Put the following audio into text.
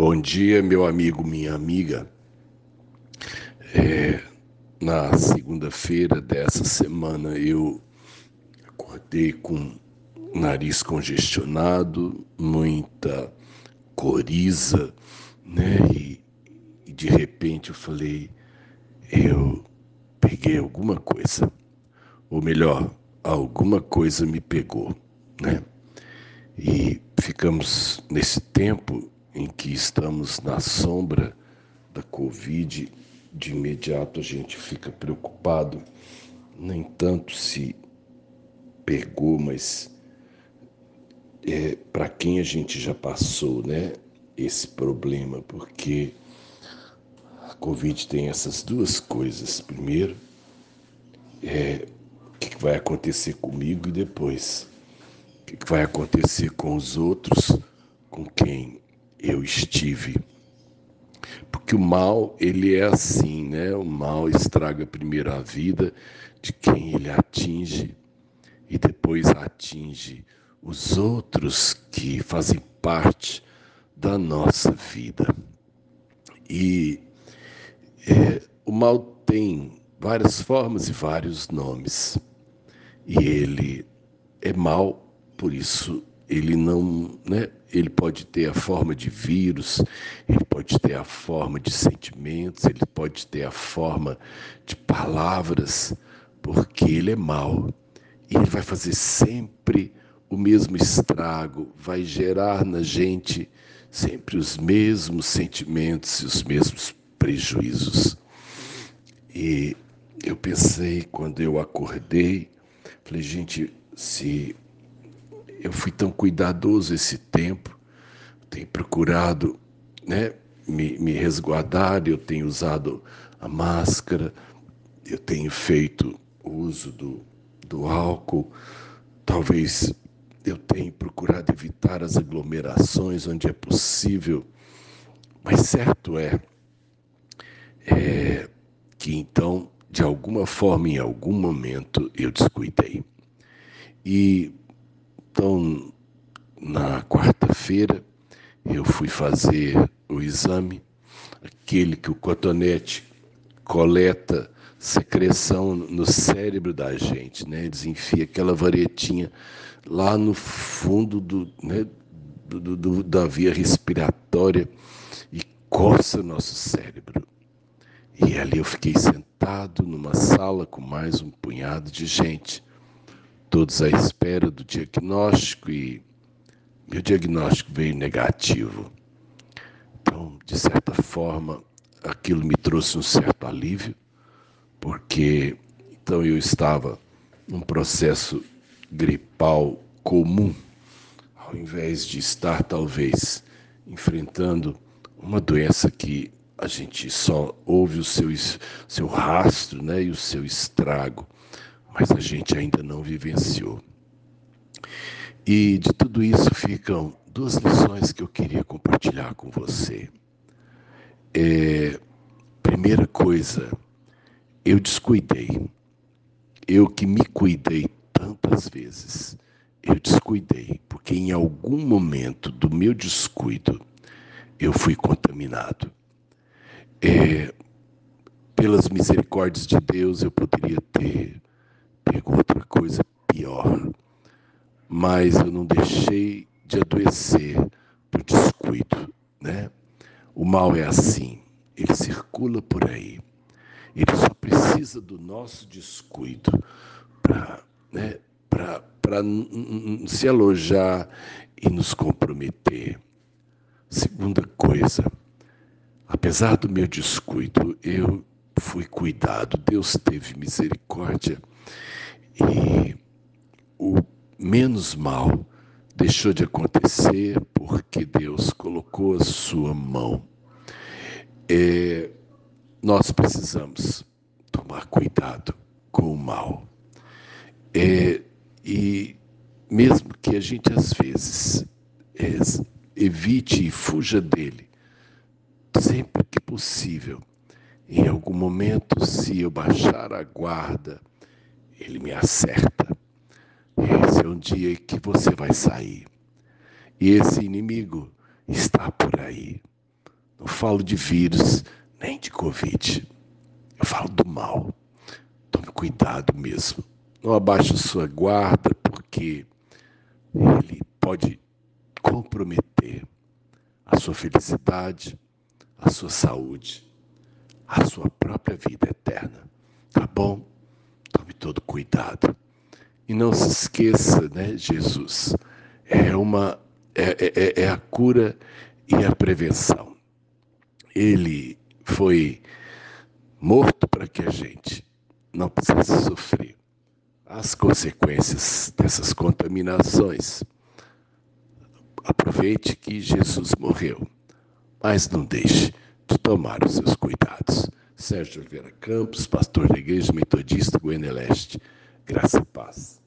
Bom dia, meu amigo, minha amiga. É, na segunda-feira dessa semana eu acordei com nariz congestionado, muita coriza, né? E, e de repente eu falei, eu peguei alguma coisa, ou melhor, alguma coisa me pegou, né? E ficamos nesse tempo em que estamos na sombra da Covid, de imediato a gente fica preocupado, nem tanto se pegou, mas é, para quem a gente já passou, né, esse problema, porque a Covid tem essas duas coisas. Primeiro, é, o que vai acontecer comigo e depois? O que vai acontecer com os outros? Com quem eu estive. Porque o mal, ele é assim, né? O mal estraga primeiro a vida de quem ele atinge e depois atinge os outros que fazem parte da nossa vida. E é, o mal tem várias formas e vários nomes. E ele é mal, por isso ele não, né, ele pode ter a forma de vírus, ele pode ter a forma de sentimentos, ele pode ter a forma de palavras, porque ele é mau. E ele vai fazer sempre o mesmo estrago, vai gerar na gente sempre os mesmos sentimentos e os mesmos prejuízos. E eu pensei quando eu acordei, falei, gente, se eu fui tão cuidadoso esse tempo, tenho procurado né, me, me resguardar, eu tenho usado a máscara, eu tenho feito uso do, do álcool, talvez eu tenha procurado evitar as aglomerações onde é possível, mas certo é, é que então, de alguma forma, em algum momento, eu descuidei. E então, na quarta-feira, eu fui fazer o exame, aquele que o cotonete coleta secreção no cérebro da gente, né? Eles enfiam aquela varetinha lá no fundo do, né, do, do, da via respiratória e coça nosso cérebro. E ali eu fiquei sentado numa sala com mais um punhado de gente todos à espera do diagnóstico e meu diagnóstico veio negativo. Então, de certa forma, aquilo me trouxe um certo alívio, porque então eu estava num processo gripal comum, ao invés de estar talvez enfrentando uma doença que a gente só ouve o seu, seu rastro né, e o seu estrago mas a gente ainda não vivenciou. E de tudo isso ficam duas lições que eu queria compartilhar com você. É, primeira coisa, eu descuidei. Eu que me cuidei tantas vezes, eu descuidei, porque em algum momento do meu descuido eu fui contaminado. É, pelas misericórdias de Deus, eu poderia ter Mas eu não deixei de adoecer por descuido, né? O mal é assim, ele circula por aí. Ele só precisa do nosso descuido para né, se alojar e nos comprometer. Segunda coisa, apesar do meu descuido, eu fui cuidado, Deus teve misericórdia e o menos mal deixou de acontecer porque Deus colocou a sua mão. É, nós precisamos tomar cuidado com o mal. É, e mesmo que a gente às vezes é, evite e fuja dele, sempre que possível, em algum momento, se eu baixar a guarda, ele me acerta. Esse é um dia que você vai sair. E esse inimigo está por aí. falo de vírus nem de Covid. Eu falo do mal. Tome cuidado mesmo. Não abaixe sua guarda, porque ele pode comprometer a sua felicidade, a sua saúde, a sua própria vida eterna. Tá bom? Tome todo cuidado. E não se esqueça, né, Jesus, é uma é, é, é a cura e a prevenção. Ele foi morto para que a gente não precisasse sofrer as consequências dessas contaminações. Aproveite que Jesus morreu, mas não deixe de tomar os seus cuidados. Sérgio Oliveira Campos, pastor da Igreja Metodista Goiânia Leste. Graça e paz.